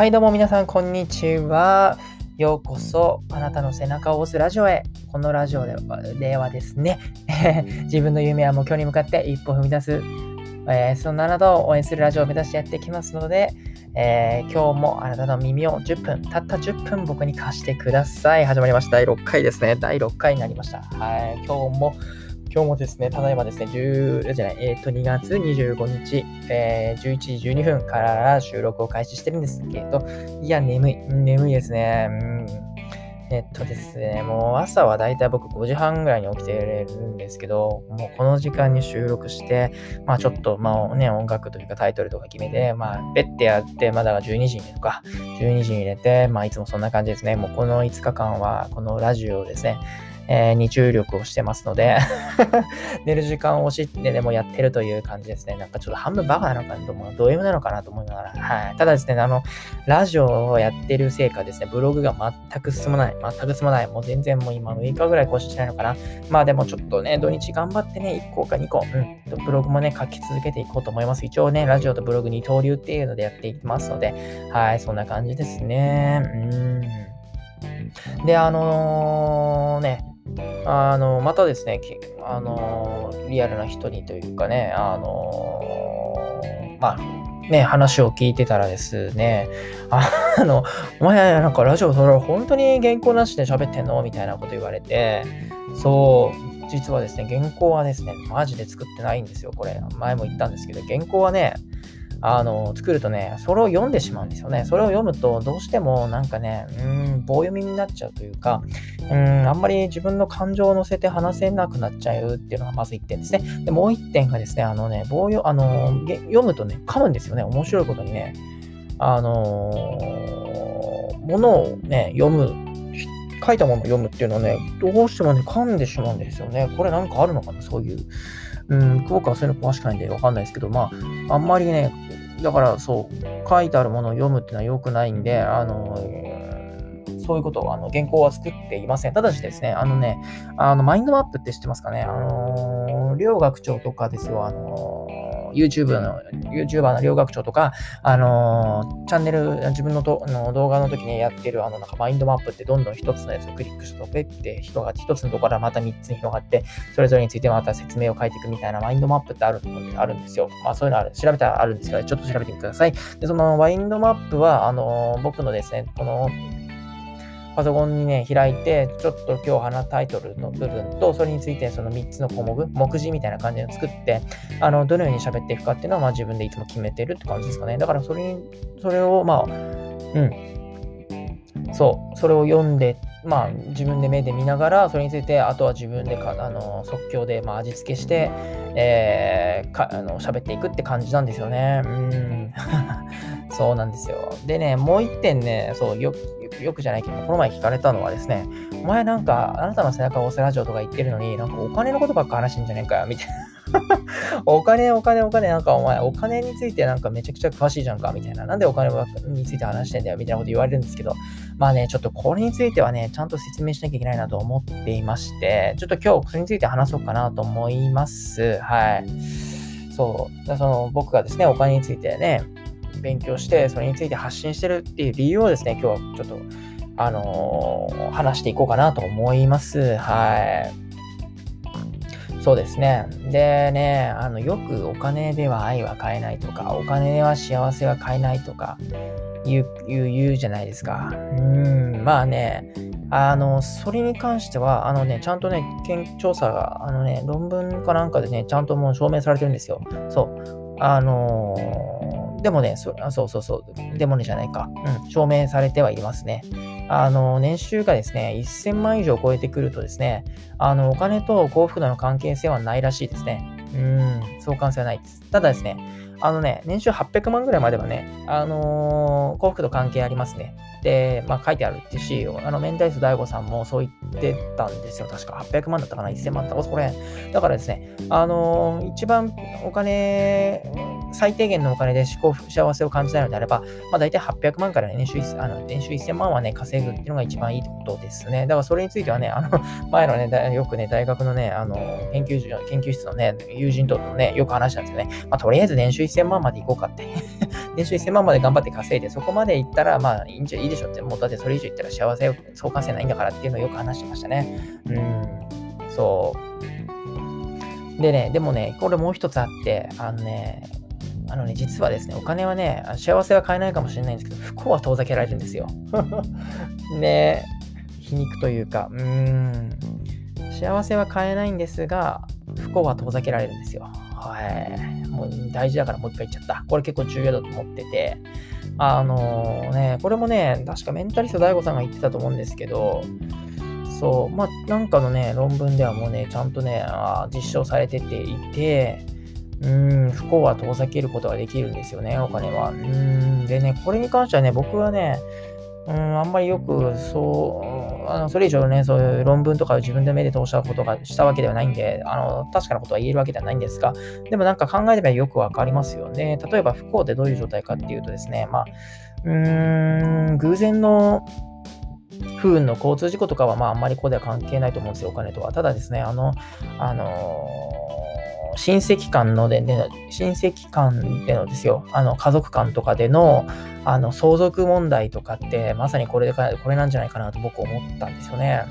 はい、どうも皆さん、こんにちは。ようこそ、あなたの背中を押すラジオへ。このラジオではではですね、自分の夢や目標に向かって一歩踏み出す、えーそんなあなたを応援するラジオを目指してやっていきますので、えー今日もあなたの耳を10分、たった10分僕に貸してください。始まりました。第6回ですね。第6回になりました。はい、今日も、今日もですね、ただいまですね、10じゃない、えっ、と、2月25日、えー11時12分から収録を開始してるんですけど、いや、眠い、眠いですね。うんえっとですね、もう朝はだいたい僕5時半ぐらいに起きてるんですけど、もうこの時間に収録して、まあちょっと、まあね、音楽というかタイトルとか決めて、まあ、ベッてやって、まだから12時にとか、12時に入れて、まあいつもそんな感じですね。もうこの5日間は、このラジオですね、えーに注力をしてますので、寝る時間を押しってでもやってるという感じですね。なんかちょっと半分バカなのかなと思う、ド M なのかなと思いながら、はい。ただですね、あの、ラジオをやってるせいかですね、ブログが全く進まない。全く進まない。もう全然もう今6日ぐらい更新してないのかな。まあでもちょっとね、土日頑張ってね、1個か2個、うん、とブログもね、書き続けていこうと思います。一応ね、ラジオとブログ二刀流っていうのでやっていきますので、はい、そんな感じですね。うん。で、あのね、あの、またですね、あの、リアルな人にというかね、あの、まあ、ね、話を聞いてたらですね、あ の、お前なんかラジオそれ本当に原稿なしで喋ってんのみたいなこと言われて、そう、実はですね、原稿はですね、マジで作ってないんですよ、これ。前も言ったんですけど、原稿はね、あの、作るとね、それを読んでしまうんですよね。それを読むと、どうしてもなんかね、うん、棒読みになっちゃうというか、うん、あんまり自分の感情を乗せて話せなくなっちゃうっていうのがまず1点ですね。で、もう1点がですね、あのね、棒読、あの、読むとね、噛むんですよね。面白いことにね。あのー、ものをね、読む、書いたものを読むっていうのはね、どうしてもね、噛んでしまうんですよね。これなんかあるのかな、そういう。うん、僕はそういうの詳しくないんでわかんないですけど、まあ、あんまりね、だからそう、書いてあるものを読むっていうのは良くないんで、あの、そういうことを、あの、原稿は作っていません。ただしですね、あのね、あの、マインドマップって知ってますかね？あの、両学長とかですよ、あの、YouTube の、YouTuber の両学長とか、あのーチャンネル、自分のとあの動画の時にやってる、あの、なんかマインドマップってどんどん一つのやつをクリックすると、ペッて人が一つのところからまた三つに広がって、それぞれについてまた説明を書いていくみたいなマインドマップってあるあるんですよ。まあそういうのある、調べたらあるんですが、ちょっと調べてみてください。で、そのマインドマップは、あのー僕のですね、この、パソコンにね、開いて、ちょっと今日話タイトルの部分と、それについてその3つの項目、目次みたいな感じで作って、あの、どのように喋っていくかっていうのは、まあ自分でいつも決めてるって感じですかね。だからそれに、それを、まあ、うん。そう、それを読んで、まあ自分で目で見ながら、それについて、あとは自分でか、あの、即興で、まあ味付けして、えー、か、あの、喋っていくって感じなんですよね。うん。そうなんですよ。でね、もう一点ね、そう、よ、よくじゃないけど、この前聞かれたのはですね、お前なんか、あなたの背中を押すラジオとか言ってるのに、なんかお金のことばっか話してんじゃねえかよ、みたいな。お金、お金、お金、なんかお前、お金についてなんかめちゃくちゃ詳しいじゃんか、みたいな。なんでお金について話してんだよ、みたいなこと言われるんですけど、まあね、ちょっとこれについてはね、ちゃんと説明しなきゃいけないなと思っていまして、ちょっと今日それについて話そうかなと思います。はい。そう。その僕がですね、お金についてね、勉強して、それについて発信してるっていう理由をですね、今日はちょっと、あのー話していこうかなと思います。はい。そうですね。でね、あの、よくお金では愛は買えないとか、お金では幸せは買えないとか、言う、言う、じゃないですか。うん、まあね、あの、それに関しては、あのね、ちゃんとね、研究調査が、あのね、論文かなんかでね、ちゃんともう証明されてるんですよ。そう。あのでもねそ、あそうそうそう、でもねじゃないか。うん、証明されてはいますね。あの、年収がですね、1000万以上超えてくるとですね、あの、お金と幸福度の関係性はないらしいですね。うん、相関性はないです。ただですね、あのね、年収800万ぐらいまではね、あのー幸福度関係ありますね。で、まあ書いてあるってし、あの、明太子大悟さんもそう言ってたんですよ。確か800万だったかな ?1000 万だったかそこら辺。だからですね、あのー一番お金、最低限のお金で幸福幸せを感じたいのであれば、まあ大体800万から年収あの年収1000万はね、稼ぐっていうのが一番いいってことですね。だからそれについてはね、あの、前のね、よくね、大学のね、あの、研究所研究室のね、友人とのね、よく話したんですよね。まあとりあえず年収1000万まで行こうかって。年収1000万まで頑張って稼いで、そこまで行ったら、まあいいんじゃいいでしょって、もうだってそれ以上言ったら幸せをそう稼せないんだからっていうのをよく話してましたね。うん、そう。でね、でもね、これもう一つあって、あのね、あのね、実はですね、お金はね、幸せは買えないかもしれないんですけど、不幸は遠ざけられるんですよ。ね皮肉というか、うーん、幸せは買えないんですが、不幸は遠ざけられるんですよ。はい。もう大事だからもう一回言っちゃった。これ結構重要だと思ってて。あのー、ね、これもね、確かメンタリスト DAIGO さんが言ってたと思うんですけど、そう、まあ、なんかのね、論文ではもうね、ちゃんとね、あ実証されてていて、うん、不幸は遠ざけることができるんですよね、お金は。うん、でね、これに関してはね、僕はね、うん、あんまりよく、そう、あのそれ以上ね、そういう論文とかを自分で目で通したことがしたわけではないんで、あの、確かなことは言えるわけではないんですが、でもなんか考えればよくわかりますよね。例えば不幸ってどういう状態かっていうとですね、まあ、うーん、偶然の不運の交通事故とかは、まあ、あんまりここでは関係ないと思うんですよ、お金とは。ただですね、あの、あの親戚間ので、ね、親戚間でのですよ、あの家族間とかでのあの相続問題とかって、まさにこれでこれなんじゃないかなと僕思ったんですよね。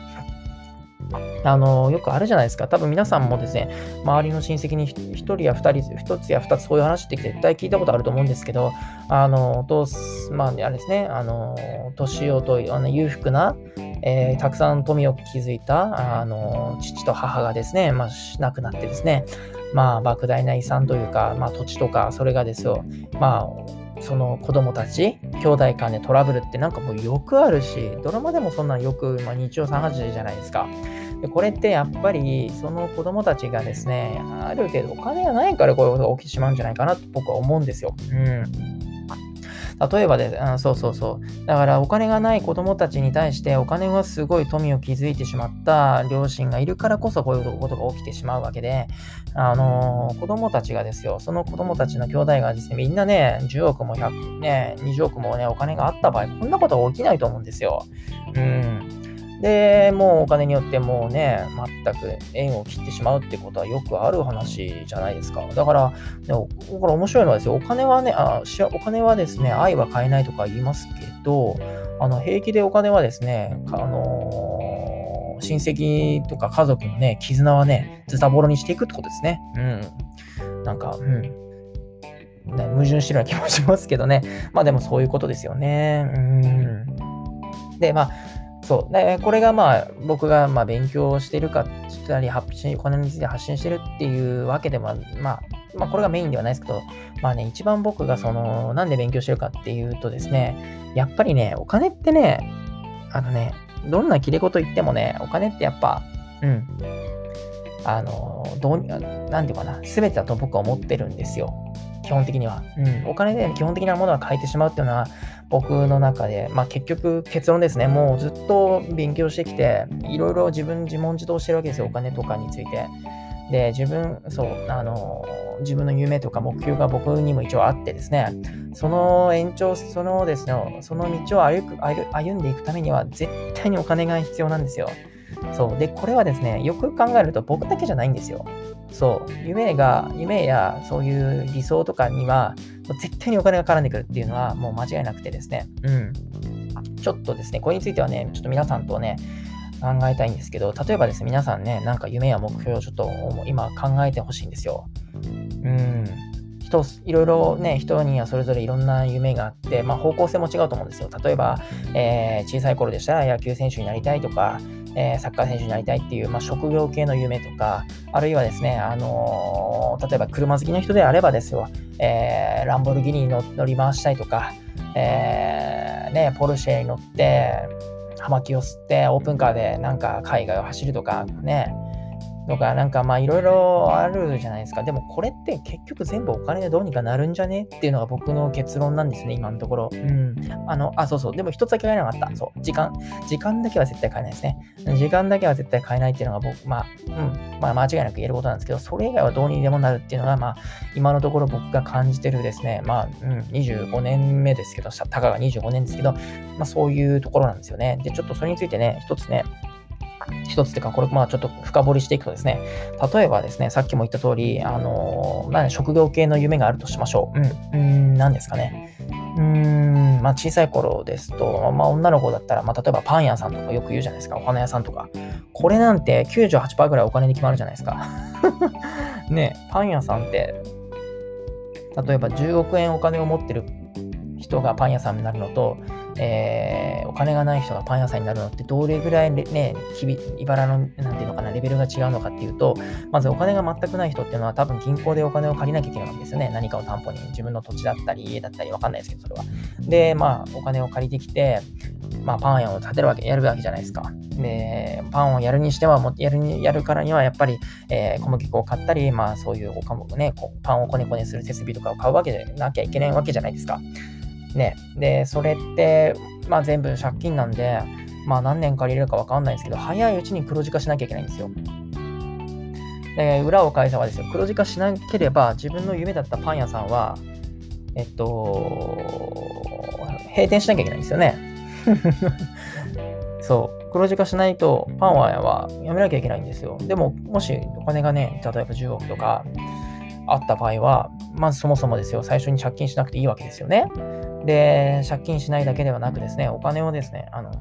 あの、よくあるじゃないですか。多分皆さんもですね、周りの親戚に1人や2人、1つや2つそういう話って絶対聞いたことあると思うんですけど、あの、とまあ、あれですね、あの、年をとあの裕福な、えー、たくさん富を築いた、あの、父と母がですね、まあ、亡くなってですね、まあ、莫大な遺産というか、まあ、土地とか、それがですよ、まあ、その子供たち、兄弟間でトラブルってなんかもうよくあるし、ドラマでもそんなんよく、まあ、日曜3時じゃないですか。でこれってやっぱりその子供たちがですね、ある程度お金がないからこういうことが起きてしまうんじゃないかなと僕は思うんですよ。うん。例えばで、うんそうそうそう。だからお金がない子供たちに対してお金がすごい富を築いてしまった両親がいるからこそこういうことが起きてしまうわけで、あのー、子供たちがですよ、その子供たちの兄弟がですね、みんなね、10億も100、ね、20億もね、お金があった場合、こんなことは起きないと思うんですよ。うん。で、もうお金によってもうね、全く縁を切ってしまうってことはよくある話じゃないですか。だから、でもこれ面白いのはですよ、お金はねあ、お金はですね、愛は買えないとか言いますけど、あの平気でお金はですね、あのー、親戚とか家族のね、絆はね、ズタボロにしていくってことですね。うん。なんか、うん。ね、矛盾してるような気もしますけどね。まあでもそういうことですよね。うん。で、まあ、そう。で、これがまあ、僕がまあ勉強してるか、したり、発信、お金について発信してるっていうわけでも、まあ、まあ、これがメインではないですけど、まあね、一番僕がその、なんで勉強してるかっていうとですね、やっぱりね、お金ってね、あのね、どんな切れ事言ってもね、お金ってやっぱ、うん、あの、どう、なんていうかな、すべてだと僕は思ってるんですよ。基本的には。うん。お金で基本的なものは変えてしまうっていうのは、僕の中で、まあ結局結論ですね、もうずっと勉強してきて、いろいろ自分自問自答してるわけですよ、お金とかについて。で、自分、そう、あの、自分の夢とか目標が僕にも一応あってですね、その延長、そのですね、その道を歩く歩んでいくためには絶対にお金が必要なんですよ。そう。で、これはですね、よく考えると僕だけじゃないんですよ。そう。夢が、夢やそういう理想とかには、絶対にお金が絡んでくるっていうのはもう間違いなくてですね。うん。ちょっとですね、これについてはね、ちょっと皆さんとね、考えたいんですけど、例えばですね、皆さんね、なんか夢や目標をちょっと今考えてほしいんですよ。うん。人、いろいろね、人にはそれぞれいろんな夢があって、まあ方向性も違うと思うんですよ。例えば、えー、小さい頃でしたら野球選手になりたいとか、えー、サッカー選手になりたいっていう、まあ、職業系の夢とか、あるいはですね、あのー、例えば車好きの人であればですよ、えー、ランボルギニに乗り回したいとか、えー、ね、ポルシェに乗って、葉巻を吸ってオープンカーでなんか海外を走るとかね、とか、なんかまあいろいろあるじゃないですか。でもこれって結局全部お金でどうにかなるんじゃねっていうのが僕の結論なんですね、今のところ。うん。あの、あ、そうそう。でも一つだけ買えなかった。そう。時間。時間だけは絶対買えないですね。時間だけは絶対買えないっていうのが僕、まあ、うん。まあ間違いなく言えることなんですけど、それ以外はどうにでもなるっていうのが、まあ、今のところ僕が感じてるですね、まあ、うん、25年目ですけど、たかが25年ですけど、まあそういうところなんですよね。で、ちょっとそれについてね、一つね、一つっていうか、これ、まあちょっと深掘りしていくとですね、例えばですね、さっきも言った通り、あのー、まあ、職業系の夢があるとしましょう。うん、うん、何ですかね。うーん、まあ小さい頃ですと、まあ女の子だったら、まあ例えばパン屋さんとかよく言うじゃないですか、お花屋さんとか。これなんて98%ぐらいお金に決まるじゃないですか。ねパン屋さんって、例えば10億円お金を持ってる人がパン屋さんになるのと、えー、お金がない人がパン屋さんになるのってどれぐらいね、いばらの、なんていうのかな、レベルが違うのかっていうと、まずお金が全くない人っていうのは多分銀行でお金を借りなきゃいけないわけですよね。何かを担保に。自分の土地だったり、家だったり、わかんないですけど、それは。で、まあ、お金を借りてきて、まあ、パン屋を建てるわけ、やるわけじゃないですか。で、パンをやるにしては、もやるに、やるからには、やっぱり、えー、小麦粉を買ったり、まあ、そういうおかもね、パンをこねこねする設備とかを買うわけでなきゃいけないわけじゃないですか。ね。で、それって、まあ、全部借金なんで、まあ、何年借りれるかわかんないんですけど、早いうちに黒字化しなきゃいけないんですよ。で、裏を返せばですよ、黒字化しなければ、自分の夢だったパン屋さんは、えっと、閉店しなきゃいけないんですよね。そう。黒字化しないと、パンはやめなきゃいけないんですよ。でも、もしお金がね、例えば10億とかあった場合は、まずそもそもですよ、最初に借金しなくていいわけですよね。で、借金しないだけではなくですね、お金をですね、あの、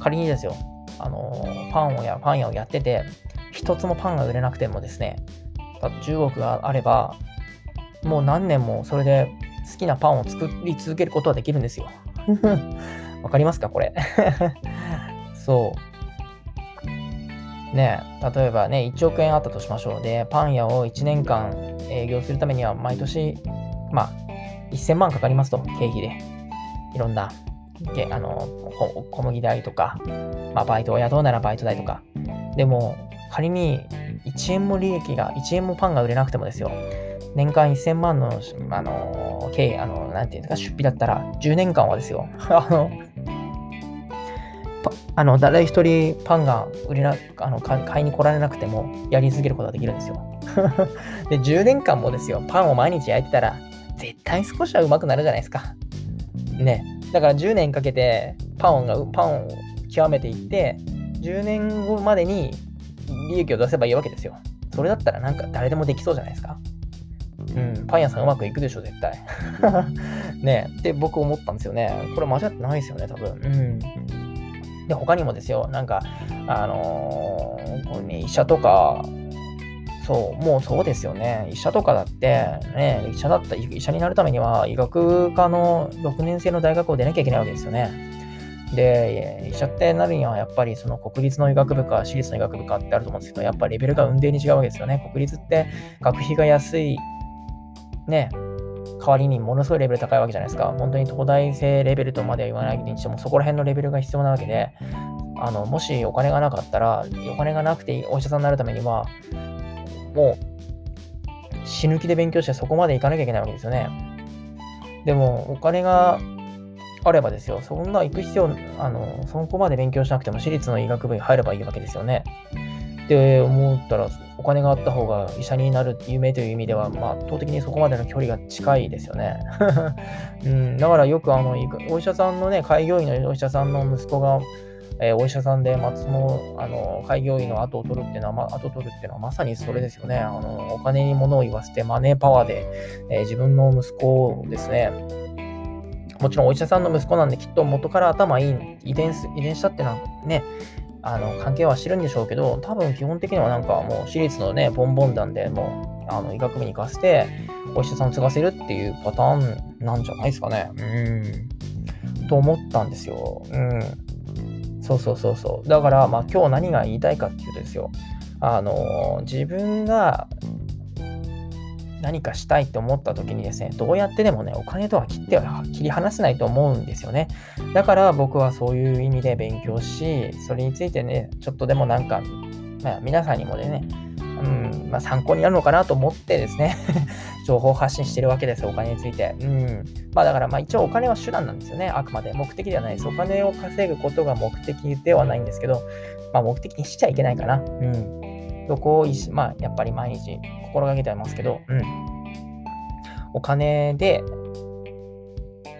仮にですよ、あの、パンをや、パン屋をやってて、一つもパンが売れなくてもですね、10億があれば、もう何年もそれで好きなパンを作り続けることはできるんですよ。わかりますかこれ？そう。ね例えばね、1億円あったとしましょう。で、パン屋を1年間営業するためには毎年、まあ、1000万かかりますと、経費で。いろんな、あの小麦代とか、まあ、バイトを雇うならバイト代とか。でも、仮に1円も利益が、1円もパンが売れなくてもですよ、年間1000万の、あの、経、あの、なんていうんですか、出費だったら、10年間はですよ、あの、あの誰一人パンが売れなあの買いに来られなくてもやり続けることができるんですよ。で、10年間もですよ、パンを毎日焼いてたら、絶対少しはうまくなるじゃないですか。ね。だから10年かけてパンが、パンを極めていって、10年後までに利益を出せばいいわけですよ。それだったらなんか誰でもできそうじゃないですか。うん、パン屋さんうまくいくでしょ、絶対。ねって僕思ったんですよね。これ間違ってないですよね、多分。うん。で、他にもですよ、なんか、あのー、これね、医者とか、そう、もうそうですよね。医者とかだって、ね、医者だった、医者になるためには、医学科の6年生の大学を出なきゃいけないわけですよね。で、医者ってなるには、やっぱりその国立の医学部か私立の医学部かってあると思うんですけど、やっぱレベルが運転に違うわけですよね。国立って学費が安い、ね、代わりにものすごいレベル高いわけじゃないですか。本当に東大生レベルとまでは言わないにしても、そこら辺のレベルが必要なわけで、あのもしお金がなかったら、お金がなくてお医者さんになるためには、もう死ぬ気で勉強してそこまで行かなきゃいけないわけですよね。でも、お金があればですよ、そんな行く必要、あの、そこまで勉強しなくても私立の医学部に入ればいいわけですよね。って思ったら、お金があった方が医者になる夢という意味では、まあ、圧倒的にそこまでの距離が近いですよね。うん、だからよくあの、お医者さんのね、開業医のお医者さんの息子が、えー、お医者さんで松のあの開業医の後を取るっていうのは、ま、後を取るっていうのはまさにそれですよね。あのお金に物を言わせてマネーパワーで、えー、自分の息子をですね、もちろんお医者さんの息子なんできっと元から頭いい遺伝遺伝したっていうのはね、あの関係はしてるんでしょうけど、多分基本的にはなんかもう私立のね、ボンボン団でもうあの医学部に行かせて、お医者さんを継がせるっていうパターンなんじゃないですかね。うん。と思ったんですよ。うん。そうそうそうそう。だから、まあ今日何が言いたいかっていうとですよ。あの、自分が何かしたいって思った時にですね、どうやってでもね、お金とは切っては切り離せないと思うんですよね。だから僕はそういう意味で勉強し、それについてね、ちょっとでもなんか、まあ、皆さんにもでね、うんまあ、参考になるのかなと思ってですね 情報発信してるわけです、お金について。うん。まあだからまあ一応お金は手段なんですよね、あくまで。目的ではないです。お金を稼ぐことが目的ではないんですけど、まあ目的にしちゃいけないかな。うん。そこをまあやっぱり毎日心がけてますけど、うん。お金で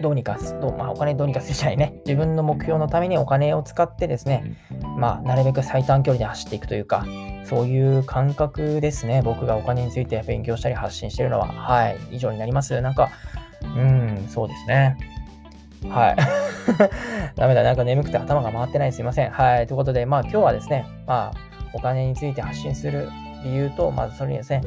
どうにかす、どうまあ、お金どうにかするじゃないね。自分の目標のためにお金を使ってですね、まあ、なるべく最短距離で走っていくというか、そういう感覚ですね。僕がお金について勉強したり発信してるのは、はい、以上になります。なんか、うん、そうですね。はい。ダメだ。なんか眠くて頭が回ってない。すいません。はい。ということで、まあ今日はですね、まあお金について発信する理由と、まずそれにですね、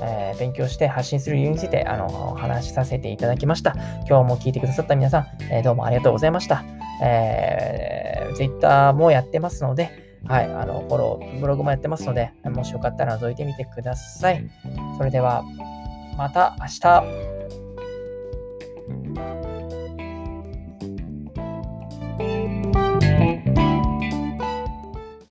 えー、勉強して発信する理由についてあの話しさせていただきました。今日も聞いてくださった皆さん、えー、どうもありがとうございました。えー、Twitter もやってますので、はい、あの、フォロー、ブログもやってますので、もしよかったら覗いてみてください。それでは、また明日。